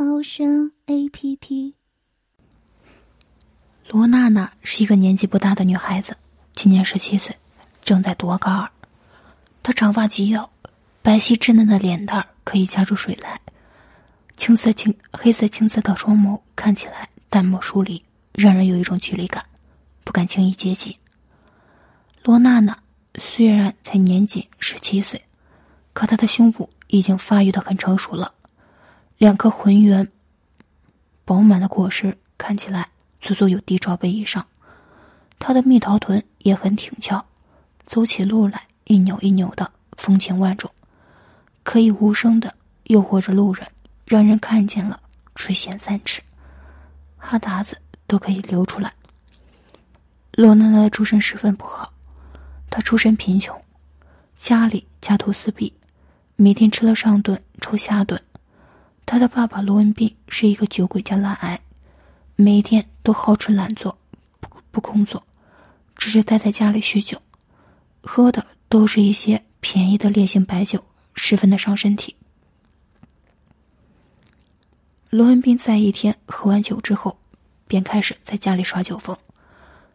猫声 A P P。罗娜娜是一个年纪不大的女孩子，今年十七岁，正在读高二。她长发及腰，白皙稚嫩的脸蛋儿可以夹出水来，青色青黑色青色的双眸看起来淡漠疏离，让人有一种距离感，不敢轻易接近。罗娜娜虽然才年仅十七岁。可她的胸部已经发育的很成熟了，两颗浑圆、饱满的果实看起来足足有低罩杯以上。他的蜜桃臀也很挺翘，走起路来一扭一扭的，风情万种，可以无声的诱惑着路人，让人看见了垂涎三尺，哈达子都可以流出来。罗娜娜的出身十分不好，她出身贫穷，家里家徒四壁。每天吃了上顿，抽下顿。他的爸爸罗文斌是一个酒鬼加懒癌，每天都好吃懒做，不不工作，只是待在家里酗酒，喝的都是一些便宜的烈性白酒，十分的伤身体。罗文斌在一天喝完酒之后，便开始在家里耍酒疯。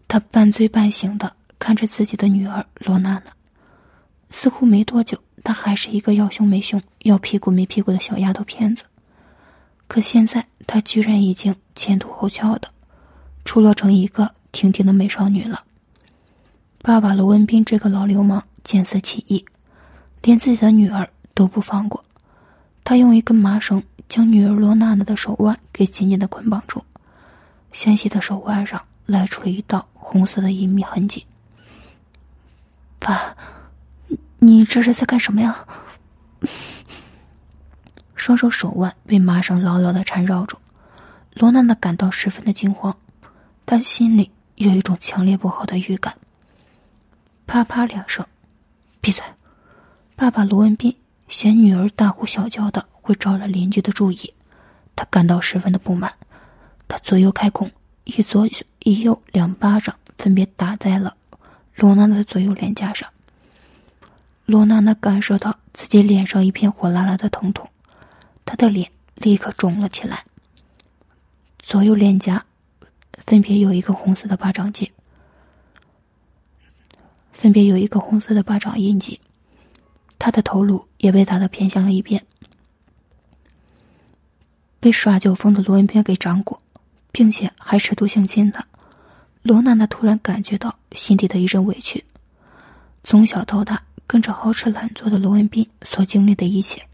他半醉半醒的看着自己的女儿罗娜娜，似乎没多久。她还是一个要胸没胸、要屁股没屁股的小丫头片子，可现在她居然已经前凸后翘的，出落成一个挺挺的美少女了。爸爸罗文斌这个老流氓见色起意，连自己的女儿都不放过。他用一根麻绳将女儿罗娜娜的手腕给紧紧的捆绑住，纤细的手腕上来出了一道红色的隐秘痕迹。爸。你这是在干什么呀？双手手腕被麻绳牢牢的缠绕住，罗娜娜感到十分的惊慌，她心里有一种强烈不好的预感。啪啪两声，闭嘴！爸爸罗文斌嫌女儿大呼小叫的会招惹邻居的注意，他感到十分的不满，他左右开弓，一左一右两巴掌分别打在了罗娜娜的左右脸颊上。罗娜娜感受到自己脸上一片火辣辣的疼痛，他的脸立刻肿了起来。左右脸颊分别有一个红色的巴掌印，分别有一个红色的巴掌印记。他的头颅也被打得偏向了一边。被耍酒疯的罗文斌给掌过，并且还试图性侵他。罗娜娜突然感觉到心底的一阵委屈，从小到大。跟着好吃懒做的罗文斌所经历的一切，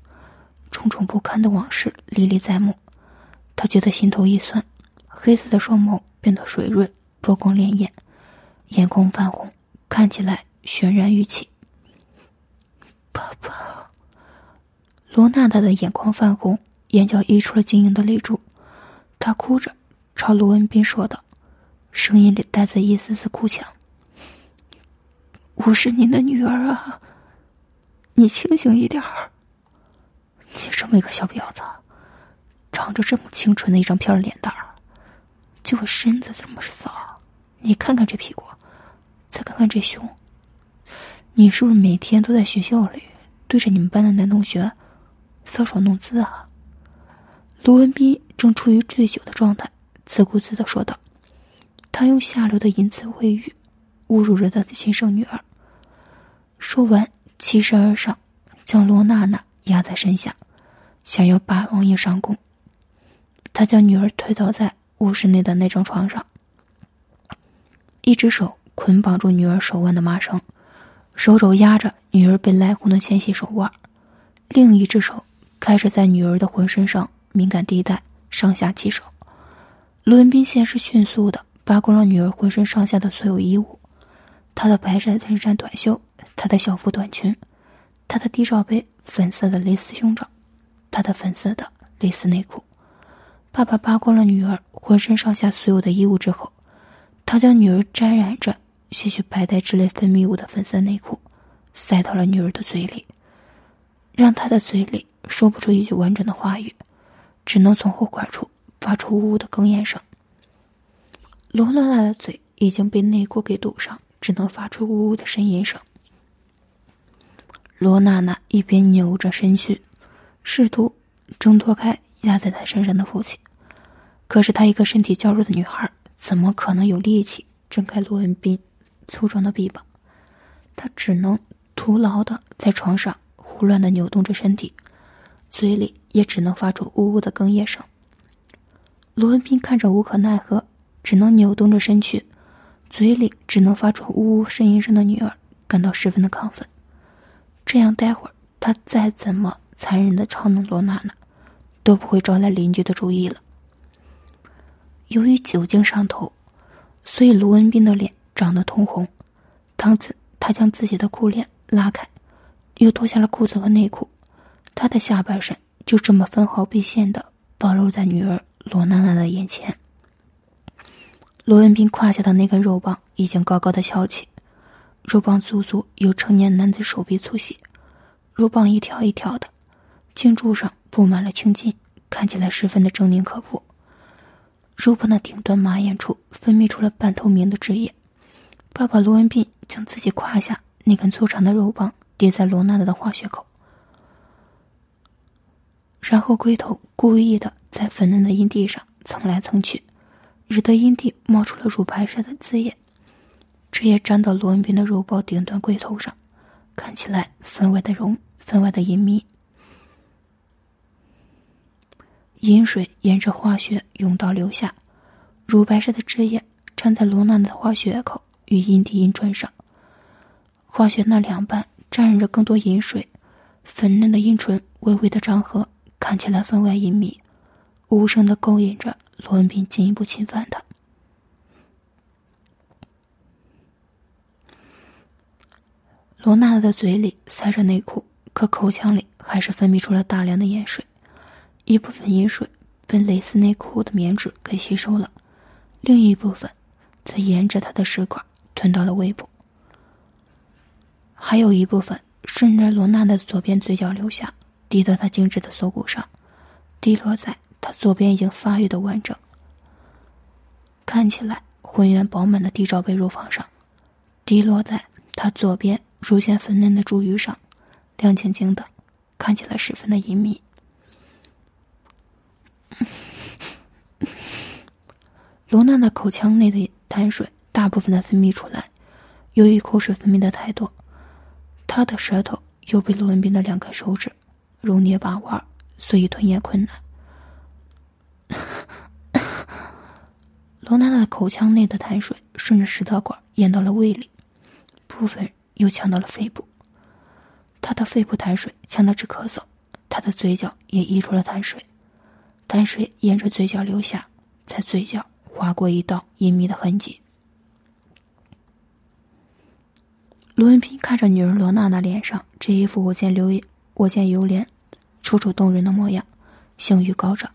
重重不堪的往事历历在目，他觉得心头一酸，黑色的双眸变得水润，波光潋滟，眼眶泛红，看起来泫然欲泣。爸爸，罗娜娜的眼眶泛红，眼角溢出了晶莹的泪珠，她哭着朝罗文斌说道，声音里带着一丝丝哭腔。我是您的女儿啊！你清醒一点儿。你这么一个小婊子，长着这么清纯的一张漂亮脸蛋儿，就我身子这么骚，你看看这屁股，再看看这胸，你是不是每天都在学校里对着你们班的男同学搔首弄姿啊？卢文斌正处于醉酒的状态，自顾自的说道：“他用下流的淫词秽语侮辱着他的亲生女儿。”说完，起身而上，将罗娜娜压在身下，想要霸王硬上弓。他将女儿推倒在卧室内的那张床上，一只手捆绑住女儿手腕的麻绳，手肘压着女儿被勒红的纤细手腕，另一只手开始在女儿的浑身上敏感地带上下其手。卢文斌先是迅速的扒光了女儿浑身上下的所有衣物，她的白色衬衫短袖。她的校服短裙，她的低罩杯粉色的蕾丝胸罩，她的粉色的蕾丝内裤，爸爸扒光了女儿浑身上下所有的衣物之后，他将女儿沾染着些许白带之类分泌物的粉色内裤塞到了女儿的嘴里，让她的嘴里说不出一句完整的话语，只能从后管处发出呜呜的哽咽声。罗娜娜的嘴已经被内裤给堵上，只能发出呜呜的呻吟声。罗娜娜一边扭着身躯，试图挣脱开压在她身上的父亲。可是她一个身体较弱的女孩，怎么可能有力气挣开罗文斌粗壮的臂膀？她只能徒劳的在床上胡乱的扭动着身体，嘴里也只能发出呜呜的哽咽声。罗文斌看着无可奈何，只能扭动着身躯，嘴里只能发出呜呜呻吟声的女儿，感到十分的亢奋。这样，待会儿他再怎么残忍的嘲弄罗娜娜，都不会招来邻居的注意了。由于酒精上头，所以卢文斌的脸涨得通红。当此，他将自己的裤链拉开，又脱下了裤子和内裤，他的下半身就这么分毫不现的暴露在女儿罗娜娜的眼前。罗文斌胯下的那根肉棒已经高高的翘起，肉棒足足有成年男子手臂粗细，肉棒一条一条的，茎柱上布满了青筋，看起来十分的狰狞可怖。肉棒的顶端马眼处分泌出了半透明的汁液。爸爸罗文斌将自己胯下那根粗长的肉棒叠在罗娜娜的化学口，然后龟头故意的在粉嫩的阴蒂上蹭来蹭去，惹得阴蒂冒出了乳白色的汁液。汁液沾到罗文斌的肉包顶端龟头上，看起来分外的容，分外的隐秘。饮水沿着花穴甬道流下，乳白色的汁液粘在罗娜娜的花穴口与阴蒂阴唇上。花穴那两半沾染着更多饮水，粉嫩的阴唇微微的张合，看起来分外隐秘，无声的勾引着罗文斌进一步侵犯她。罗娜的嘴里塞着内裤，可口腔里还是分泌出了大量的盐水。一部分盐水被蕾丝内裤的棉质给吸收了，另一部分则沿着他的食管吞到了胃部，还有一部分顺着罗娜的左边嘴角流下，滴到他精致的锁骨上，滴落在他左边已经发育的完整、看起来浑圆饱满的地罩杯乳房上，滴落在他左边乳腺粉嫩的珠玉上，亮晶晶的，看起来十分的隐秘。罗娜娜口腔内的痰水大部分的分泌出来，由于口水分泌的太多，她的舌头又被罗文斌的两根手指揉捏把玩，所以吞咽困难。罗娜的口腔内的痰水顺着食道管咽到了胃里，部分又呛到了肺部，他的肺部痰水呛得直咳嗽，他的嘴角也溢出了痰水，痰水沿着嘴角流下，在嘴角。划过一道隐秘的痕迹。罗文斌看着女儿罗娜娜脸上这一副我见流我见犹怜、楚楚动人的模样，性欲高涨，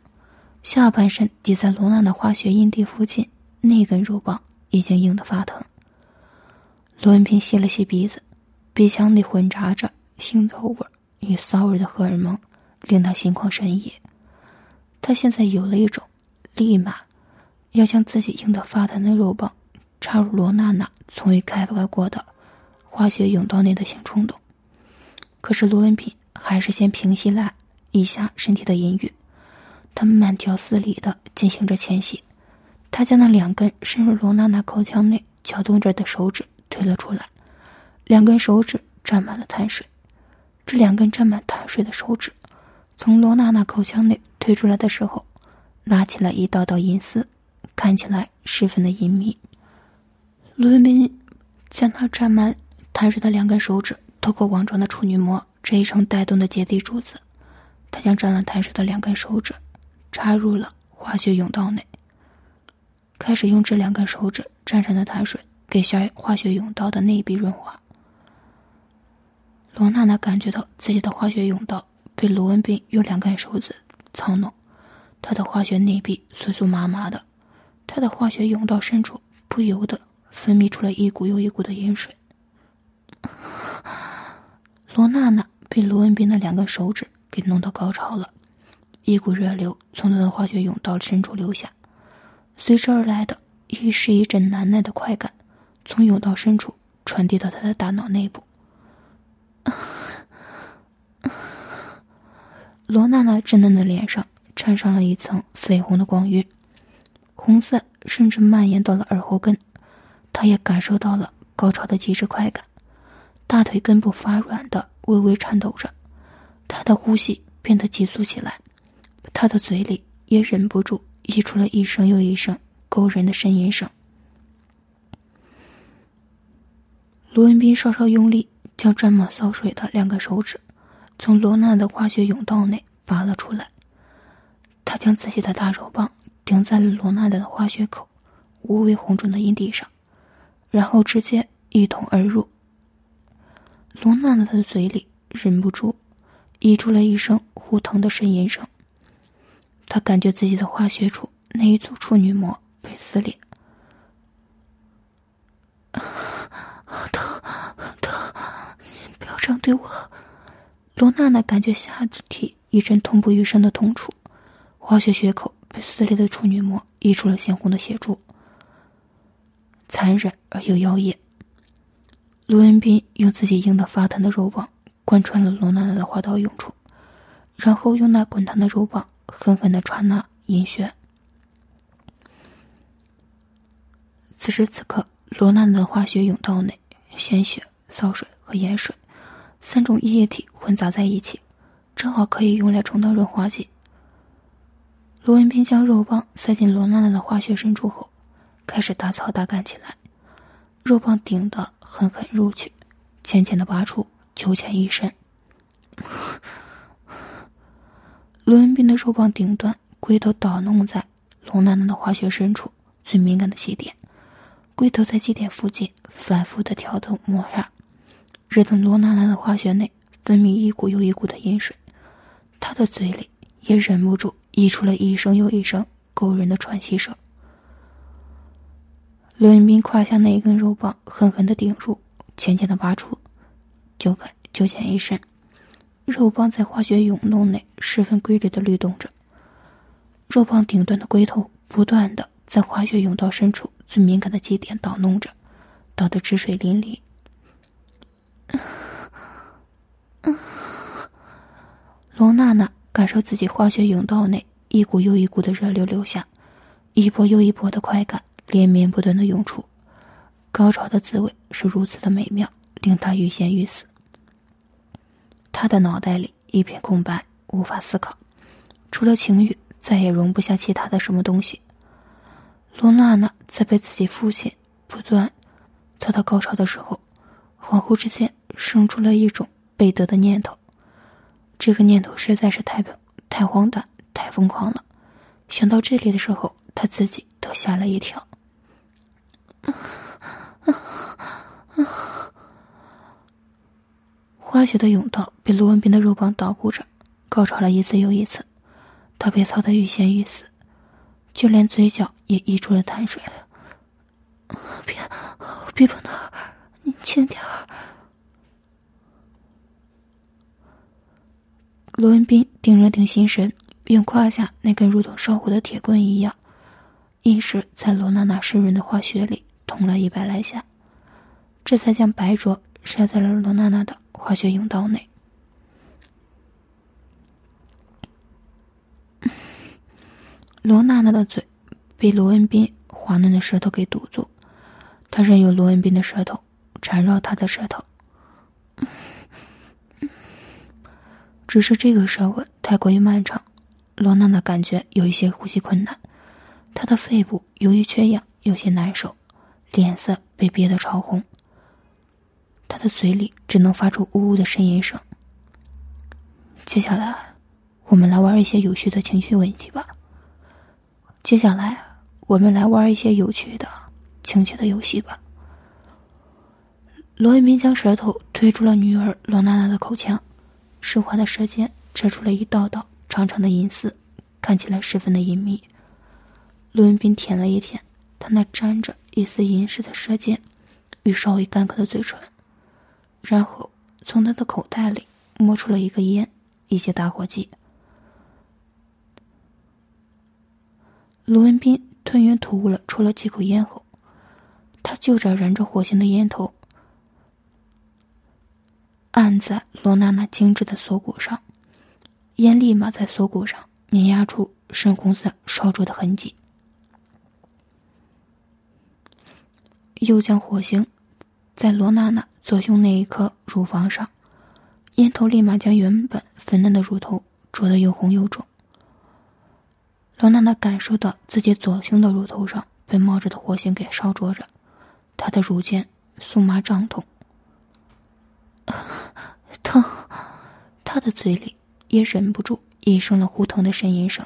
下半身抵在罗娜娜花穴阴蒂附近，那根肉棒已经硬得发疼。罗文斌吸了吸鼻子，鼻腔里混杂着腥臭味与骚味的荷尔蒙，令他心旷神怡。他现在有了一种立马。要将自己硬得发疼的肉棒插入罗娜娜从未开发过的化学甬道内的性冲动，可是罗文平还是先平息了一下身体的淫欲，他慢条斯理的进行着前戏，他将那两根深入罗娜娜口腔内搅动着的手指推了出来，两根手指沾满了痰水，这两根沾满痰水的手指从罗娜娜口腔内推出来的时候，拿起了一道道银丝。看起来十分的隐秘。卢文斌将他沾满痰水的两根手指透过网状的处女膜这一层带动的结缔柱子，他将沾了痰水的两根手指插入了化学甬道内，开始用这两根手指沾上的痰水给小化学甬道的内壁润滑。罗娜娜感觉到自己的化学甬道被卢文斌用两根手指操弄，她的化学内壁酥酥麻麻的，她的化学甬道深处不由得分泌出了一股又一股的盐水。罗娜娜被罗文斌的两根手指给弄到高潮了，一股热流从她的化学甬道深处流下，随之而来的亦是一阵难耐的快感，从甬道深处传递到他的大脑内部。罗娜娜稚嫩的脸上缠上了一层绯红的光晕，红色甚至蔓延到了耳后根，她也感受到了高潮的极致快感，大腿根部发软的微微颤抖着，她的呼吸变得急促起来，她的嘴里也忍不住溢出了一声又一声勾人的呻吟声。罗文斌稍稍用力，将沾满骚水的两个手指。从罗娜的化学甬道内拔了出来，他将自己的大肉棒顶在了罗娜的化学口无微红肿的阴蒂上，然后直接一捅而入。罗娜娜的嘴里忍不住溢出了一声呼疼的呻吟声。他感觉自己的化学处那一组处女膜被撕裂，疼疼，不要这样对我。罗娜娜感觉下肢体一阵痛不欲生的痛楚，化学血口被撕裂的处女膜溢出了鲜红的血珠，残忍而又妖艳。罗文斌用自己硬得发疼的肉棒贯穿了罗娜娜的滑道涌处，然后用那滚烫的肉棒狠狠的穿那阴穴。此时此刻，罗娜娜的化学泳道内，鲜血、骚水和盐水。三种液体混杂在一起，正好可以用来充当润滑剂。罗文斌将肉棒塞进罗娜娜的化学深处后，开始大操大干起来。肉棒顶的狠狠入去，浅浅的拔出，九浅一深。罗文斌的肉棒顶端龟头捣弄在罗娜娜的化学深处最敏感的气点，龟头在气点附近反复的挑逗摩擦。只等罗娜娜的化学内分泌一股又一股的饮水，她的嘴里也忍不住溢出了一声又一声勾人的喘息声。罗云斌胯下那一根肉棒狠狠的顶入，浅浅的拔出，就看就见一身，肉棒在化学涌动内十分规律的律动着，肉棒顶端的龟头不断的在化学甬道深处最敏感的基点捣弄着，捣得汁水淋漓。罗娜娜感受自己化学甬道内一股又一股的热流流下，一波又一波的快感连绵不断的涌出，高潮的滋味是如此的美妙，令她欲仙欲死。她的脑袋里一片空白，无法思考，除了情欲，再也容不下其他的什么东西。罗娜娜在被自己父亲不断操到高潮的时候。恍惚之间，生出了一种背德的念头。这个念头实在是太太荒诞、太疯狂了。想到这里的时候，他自己都吓了一跳。花雪的甬道被卢文斌的肉棒捣鼓着，高潮了一次又一次。他被操得欲仙欲死，就连嘴角也溢出了痰水。别，别碰他！你轻点儿。罗文斌定了定心神，用胯下那根如同烧火的铁棍一样，一时在罗娜娜湿润的花穴里捅了一百来下，这才将白灼射在了罗娜娜的化学甬道内。罗娜娜的嘴被罗文斌滑嫩的舌头给堵住，她任由罗文斌的舌头。缠绕他的舌头，只是这个舌吻太过于漫长，罗娜娜感觉有一些呼吸困难，她的肺部由于缺氧有些难受，脸色被憋得潮红，她的嘴里只能发出呜呜的呻吟声。接下来，我们来玩一些有趣的情绪问题吧。接下来，我们来玩一些有趣的情趣的游戏吧。罗文斌将舌头推出了女儿罗娜娜的口腔，湿滑的舌尖扯出了一道道长长的银丝，看起来十分的隐秘。罗文斌舔了一舔他那沾着一丝银饰的舌尖与稍微干渴的嘴唇，然后从他的口袋里摸出了一个烟、一些打火机。罗文斌吞云吐雾了抽了几口烟后，他就着燃着火星的烟头，在罗娜娜精致的锁骨上，烟立马在锁骨上碾压出深红色烧灼的痕迹。又将火星在罗娜娜左胸那一颗乳房上，烟头立马将原本粉嫩的乳头灼得又红又肿。罗娜娜感受到自己左胸的乳头上被冒着的火星给烧灼着，她的乳尖酥麻胀痛，疼，他的嘴里也忍不住一声了呼疼的呻吟声。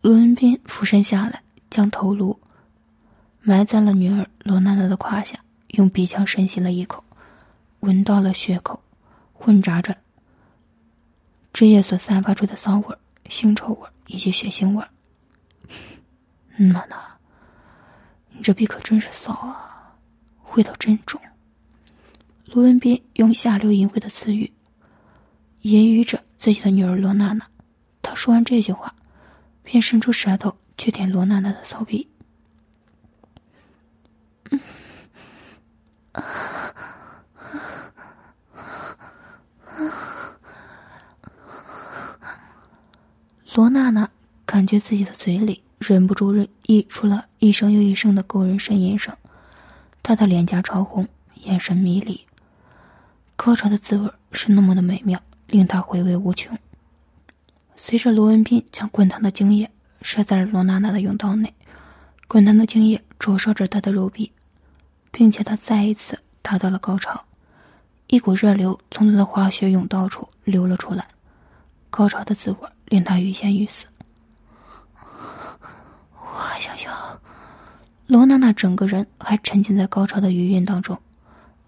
罗文斌俯身下来。将头颅埋在了女儿罗娜娜的胯下，用鼻腔深吸了一口，闻到了血口混杂着汁液所散发出的骚味、腥臭味以及血腥味。娜娜，你这逼可真是骚啊，味道真重。罗文斌用下流淫秽的词语揶揄着自己的女儿罗娜娜。他说完这句话，便伸出舌头。去舔罗娜娜的骚逼。罗娜娜感觉自己的嘴里忍不住溢出了一声又一声的勾人呻吟声，她的脸颊潮红，眼神迷离。高潮的滋味是那么的美妙，令她回味无穷。随着罗文斌将滚烫的精液。射在了罗娜娜的甬道内，滚烫的精液灼烧着她的肉壁，并且她再一次达到了高潮，一股热流从她的滑雪甬道处流了出来，高潮的滋味令她欲仙欲死。我还想要，罗娜娜整个人还沉浸在高潮的余韵当中，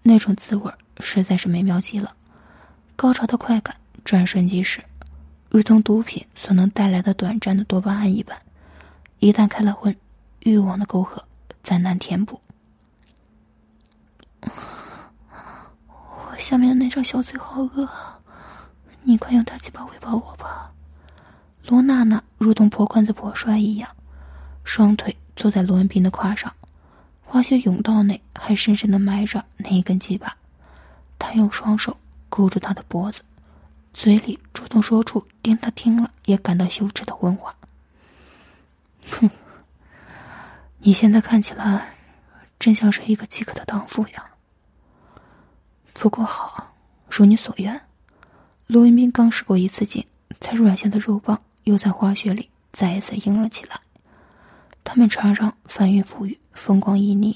那种滋味实在是美妙极了，高潮的快感转瞬即逝。如同毒品所能带来的短暂的多巴胺一般，一旦开了荤，欲望的沟壑再难填补。我下面的那张小嘴好饿，你快用大鸡巴喂饱我吧。罗娜娜如同破罐子破摔一样，双腿坐在罗文斌的胯上，滑雪甬道内还深深的埋着那一根鸡巴，他用双手勾住他的脖子。嘴里主动说出令他听了也感到羞耻的荤话。哼，你现在看起来真像是一个饥渴的荡妇呀。不过好，如你所愿。罗文斌刚使过一次劲，才软下的肉棒又在花雪里再一次硬了起来。他们船上翻云覆雨，风光旖旎。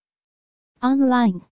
online。